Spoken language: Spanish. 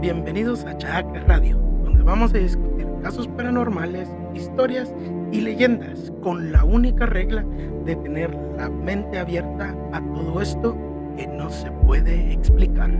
bienvenidos a Jack Radio, donde vamos a discutir casos paranormales, historias y leyendas con la única regla de tener la mente abierta a todo esto que no se puede explicar.